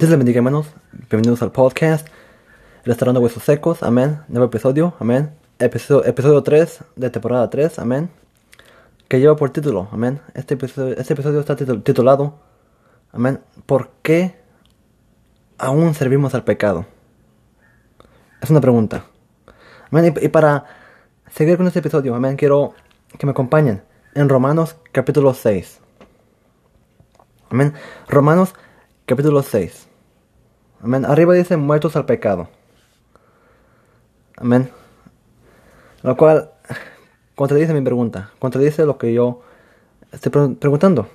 Dios les bendiga, hermanos. Bienvenidos al podcast. Restaurando Huesos Secos. Amén. Nuevo episodio. Amén. Episodio, episodio 3 de temporada 3. Amén. Que lleva por título. Amén. Este episodio, este episodio está titul- titulado. Amén. ¿Por qué aún servimos al pecado? Es una pregunta. Amén. Y, y para seguir con este episodio, amén, quiero que me acompañen en Romanos capítulo 6. Amén. Romanos capítulo 6. Amén. Arriba dice muertos al pecado. Amén. Lo cual contradice mi pregunta. Contradice lo que yo estoy pre- preguntando.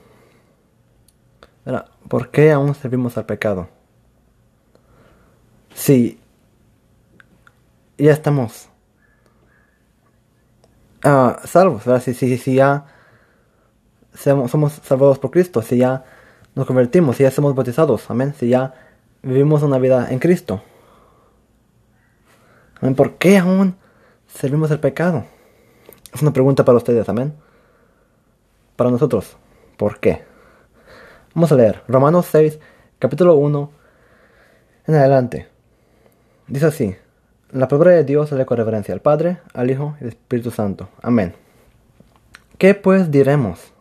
¿Por qué aún servimos al pecado? Si ya estamos ah, salvos, ¿verdad? Si, si, si ya somos salvados por Cristo, si ya nos convertimos, si ya somos bautizados, amén, si ya vivimos una vida en Cristo. Amén, ¿Por qué aún servimos el pecado? Es una pregunta para ustedes, amén. Para nosotros, ¿por qué? Vamos a leer Romanos 6, capítulo 1, en adelante. Dice así, la palabra de Dios le con reverencia al Padre, al Hijo y al Espíritu Santo. Amén. ¿Qué pues diremos?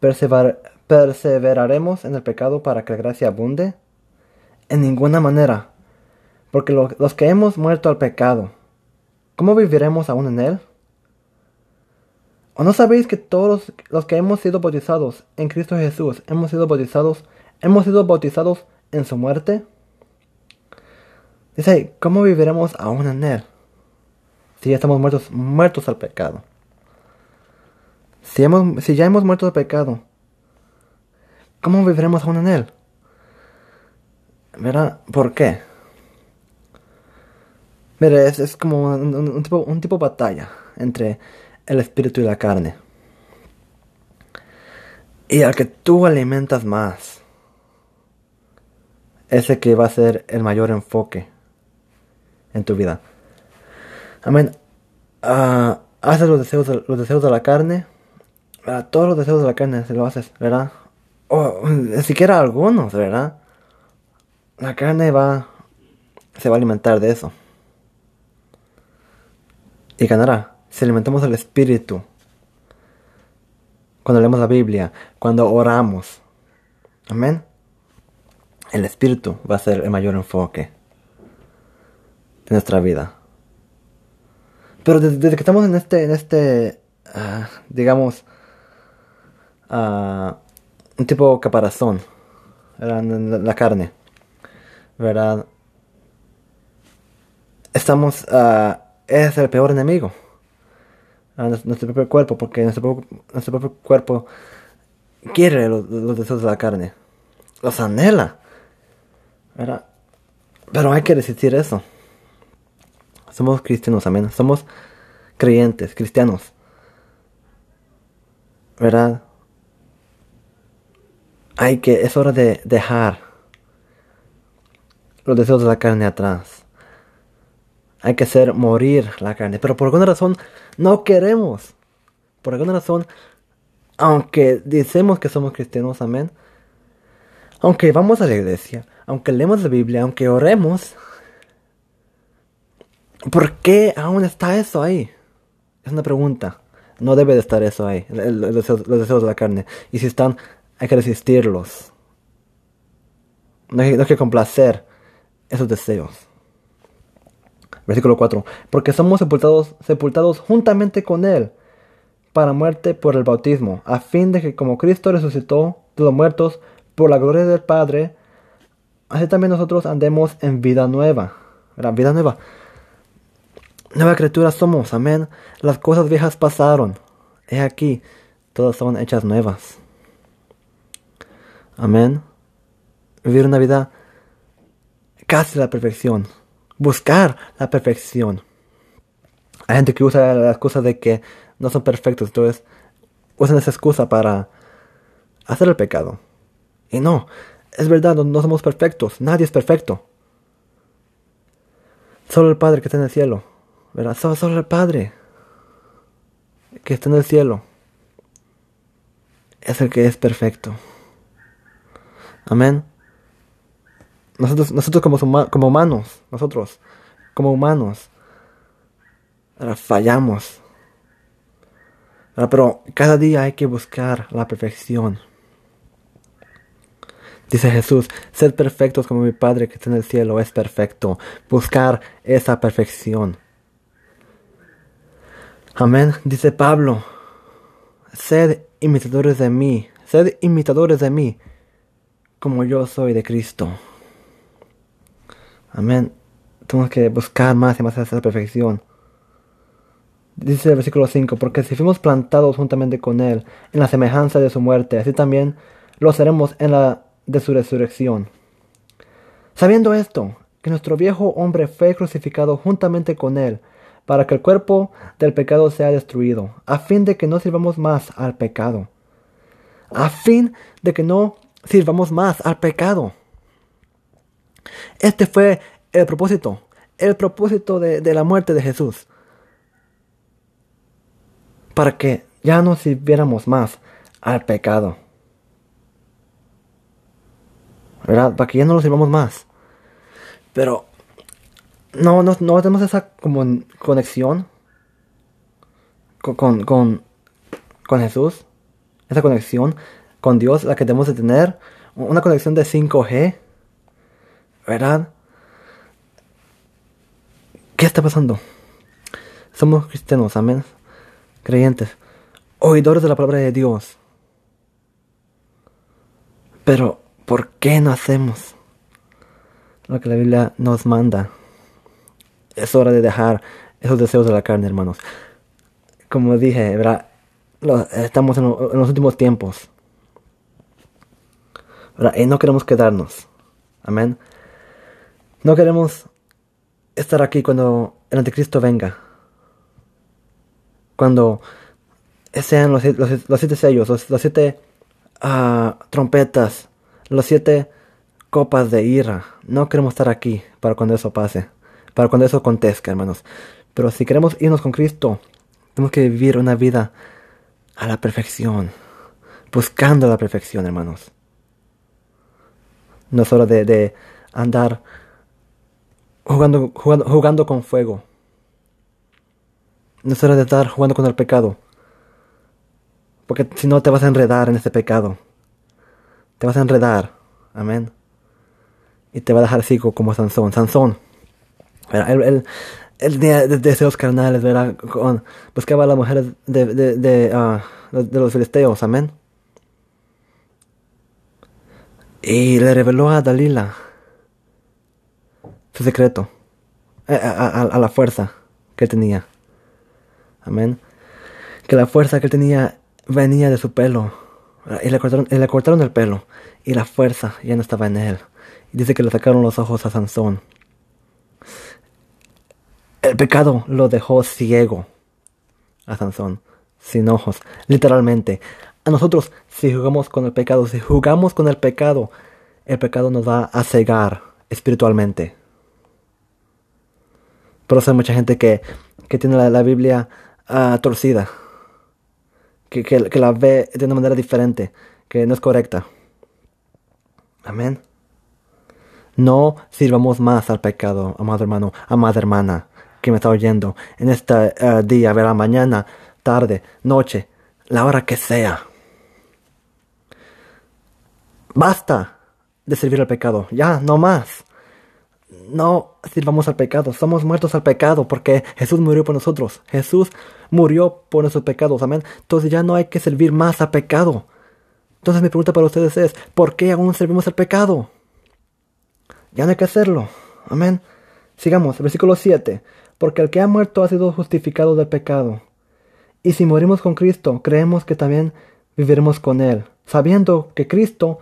Persever- ¿Perseveraremos en el pecado para que la gracia abunde? En ninguna manera. Porque lo- los que hemos muerto al pecado, ¿cómo viviremos aún en él? ¿O no sabéis que todos los, que hemos sido bautizados en Cristo Jesús hemos sido bautizados, hemos sido bautizados en su muerte? Dice ¿cómo viviremos aún en él? Si ya estamos muertos, muertos al pecado. Si, hemos, si ya hemos muerto al pecado, ¿cómo viviremos aún en él? ¿Verdad? ¿Por qué? Mire, es, es como un, tipo, un tipo de batalla entre el espíritu y la carne. Y al que tú alimentas más, ese que va a ser el mayor enfoque en tu vida. Amén. Ah, haces los deseos, de, los deseos de la carne. Ah, todos los deseos de la carne se lo haces, ¿verdad? O ni siquiera algunos, ¿verdad? La carne va, se va a alimentar de eso. Y ganará. Si alimentamos el espíritu, cuando leemos la Biblia, cuando oramos, amén. El espíritu va a ser el mayor enfoque de nuestra vida. Pero desde, que estamos en este, en este, ah, digamos, ah, un tipo caparazón. En la- la carne, ¿verdad? Estamos, ah, es el peor enemigo a nues- nuestro propio cuerpo, porque nuestro propio, nuestro propio cuerpo quiere los, los deseos de la carne, los anhela, ¿verdad? Pero hay que resistir eso. Somos cristianos, amén. Somos creyentes, cristianos. ¿Verdad? Hay que, es hora de dejar los deseos de la carne atrás. Hay que hacer morir la carne. Pero por alguna razón no queremos. Por alguna razón, aunque decimos que somos cristianos, amén. Aunque vamos a la iglesia, aunque leemos la Biblia, aunque oremos, ¿por qué aún está eso ahí? Es una pregunta. No debe de estar eso ahí, los deseos, de la carne. Y si están, hay que resistirlos. No hay que complacer esos deseos. Versículo 4. Porque somos sepultados, sepultados juntamente con Él para muerte por el bautismo, a fin de que como Cristo resucitó de los muertos por la gloria del Padre, así también nosotros andemos en vida nueva. ¿Verdad? Vida nueva. Nueva criatura somos, amén. Las cosas viejas pasaron. He aquí, todas son hechas nuevas. Amén. Vivir una vida casi la perfección. Buscar la perfección. Hay gente que usa la excusa de que no son perfectos, entonces usan esa excusa para hacer el pecado. Y no, es verdad, no, no somos perfectos, nadie es perfecto. Solo el Padre que está en el cielo, ¿verdad? Solo, solo el Padre que está en el cielo es el que es perfecto. Amén. Nosotros, nosotros como, como humanos, nosotros como humanos, fallamos. Pero cada día hay que buscar la perfección. Dice Jesús, sed perfectos como mi Padre que está en el cielo es perfecto. Buscar esa perfección. Amén. Dice Pablo, sed imitadores de mí, sed imitadores de mí, como yo soy de Cristo. Amén. Tenemos que buscar más y más esa perfección. Dice el versículo 5, porque si fuimos plantados juntamente con Él en la semejanza de su muerte, así también lo seremos en la de su resurrección. Sabiendo esto, que nuestro viejo hombre fue crucificado juntamente con él, para que el cuerpo del pecado sea destruido, a fin de que no sirvamos más al pecado. A fin de que no sirvamos más al pecado. Este fue el propósito, el propósito de, la muerte de Jesús. Para que ya no sirviéramos más al pecado. ¿verdad? Para que ya no lo sirvamos más. Pero no, no, no tenemos esa como conexión con, con, con, Jesús, esa conexión con Dios, la que debemos de tener, una conexión de 5G, ¿verdad? ¿Qué está pasando? Somos cristianos, amén, creyentes, oidores de la palabra de Dios. Pero ¿Por qué no hacemos lo que la Biblia nos manda? Es hora de dejar esos deseos de la carne, hermanos. Como dije, ¿verdad? estamos en, los últimos tiempos. Y no queremos quedarnos. Amén. No queremos estar aquí cuando el anticristo venga. Cuando sean los, siete sellos, los, siete ah, trompetas los siete copas de ira. No queremos estar aquí para cuando eso pase, para cuando eso acontezca, hermanos. Pero si queremos irnos con Cristo, tenemos que vivir una vida a la perfección, buscando la perfección, hermanos. No es hora de, andar jugando, jugando, jugando con fuego. No es de estar jugando con el pecado. Porque si no te vas a enredar en ese pecado te vas a enredar. Amén. Y te va a dejar así como Sansón. Sansón. Él, él, él tenía deseos carnales, ¿verdad? buscaba a las mujeres de, de, ah, de, los filisteos. Amén. Y le reveló a Dalila su secreto. A, la fuerza que él tenía. Amén. Que la fuerza que él tenía venía de su pelo y le, cortaron, le cortaron el pelo y la fuerza ya no estaba en él. Y dice que le sacaron los ojos a Sansón. El pecado lo dejó ciego a Sansón, sin ojos, literalmente. A nosotros, si jugamos con el pecado, si jugamos con el pecado, el pecado nos va a cegar espiritualmente. Por eso hay mucha gente que, que tiene la, Biblia uh, torcida que, la ve de una manera diferente, que no es correcta. Amén. No sirvamos más al pecado, amado hermano, amada hermana, que me está oyendo, en este uh, día, verá, mañana, tarde, noche, la hora que sea. Basta de servir al pecado, ya, no más no sirvamos al pecado, somos muertos al pecado porque Jesús murió por nosotros, Jesús murió por nuestros pecados, amén. Entonces ya no hay que servir más al pecado. Entonces mi pregunta para ustedes es, ¿por qué aún servimos al pecado? Ya no hay que hacerlo, amén. Sigamos, versículo 7, porque el que ha muerto ha sido justificado del pecado. Y si morimos con Cristo, creemos que también viviremos con Él, sabiendo que Cristo,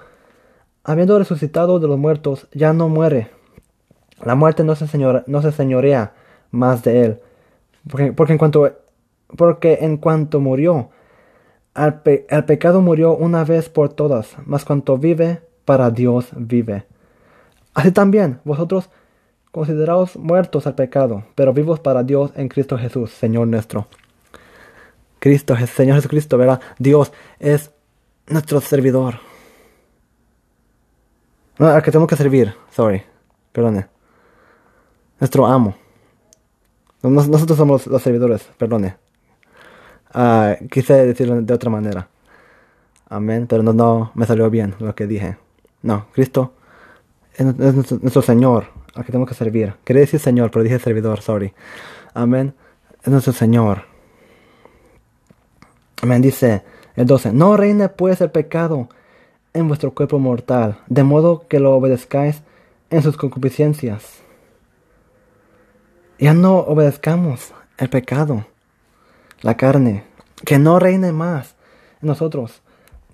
habiendo resucitado de los muertos, ya no muere la muerte no se, no se señorea más de él. Porque, en cuanto, porque en cuanto murió, al, pecado murió una vez por todas, mas cuanto vive, para Dios vive. Así también, vosotros consideraos muertos al pecado, pero vivos para Dios en Cristo Jesús, Señor nuestro. Cristo, Señor Jesucristo, ¿verdad? Dios es nuestro servidor. No, al que tenemos que servir, sorry perdone. Nuestro amo. nosotros somos los servidores, perdone. Ah, quise decirlo de otra manera. Amén, pero no, no me salió bien lo que dije. No, Cristo es, nuestro, Señor, al que tenemos que servir. Quería decir Señor, pero dije servidor, sorry. Amén, es nuestro Señor. Amén, dice el 12. No reine pues el pecado en vuestro cuerpo mortal, de modo que lo obedezcáis en sus concupiscencias. Ya no obedezcamos el pecado la carne, que no reine más en nosotros.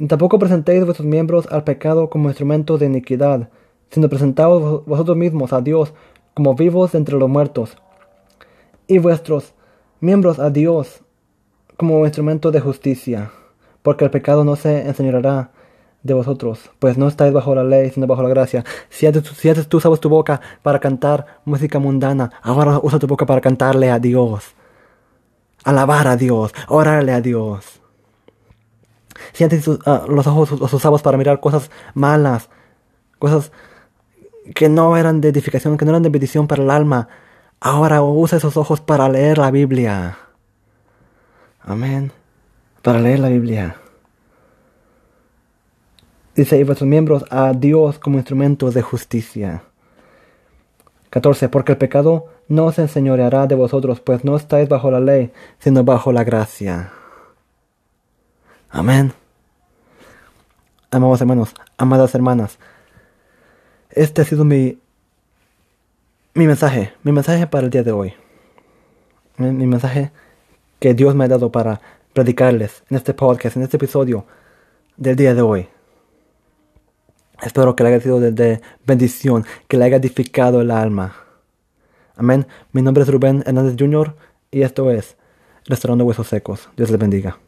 Tampoco presentéis vuestros miembros al pecado como instrumentos de iniquidad, sino presentaos vosotros mismos a Dios como vivos entre los muertos, y vuestros miembros a Dios como instrumento de justicia, porque el pecado no se enseñará de vosotros, pues no estáis bajo la ley, sino bajo la gracia. Si antes, si tú usabas tu boca para cantar música mundana, ahora usa tu boca para cantarle a Dios alabar a Dios, orarle a Dios. Si antes ah, los ojos los usabas para mirar cosas malas, cosas que no eran de edificación, que no eran de bendición para el alma, ahora usa esos ojos para leer la Biblia. Amén. Para leer la Biblia. Dice, y vuestros miembros a Dios como instrumentos de justicia. 14. Porque el pecado no se enseñoreará de vosotros, pues no estáis bajo la ley, sino bajo la gracia. Amén. Amados hermanos, amadas hermanas, este ha sido mi, mi mensaje, mi mensaje para el día de hoy. Mi, mensaje que Dios me ha dado para predicarles en este podcast, en este episodio del día de hoy. Espero que le haya sido de, bendición, que le haya edificado el alma. Amén. Mi nombre es Rubén Hernández Jr. y esto es Restaurando Huesos Secos. Dios les bendiga.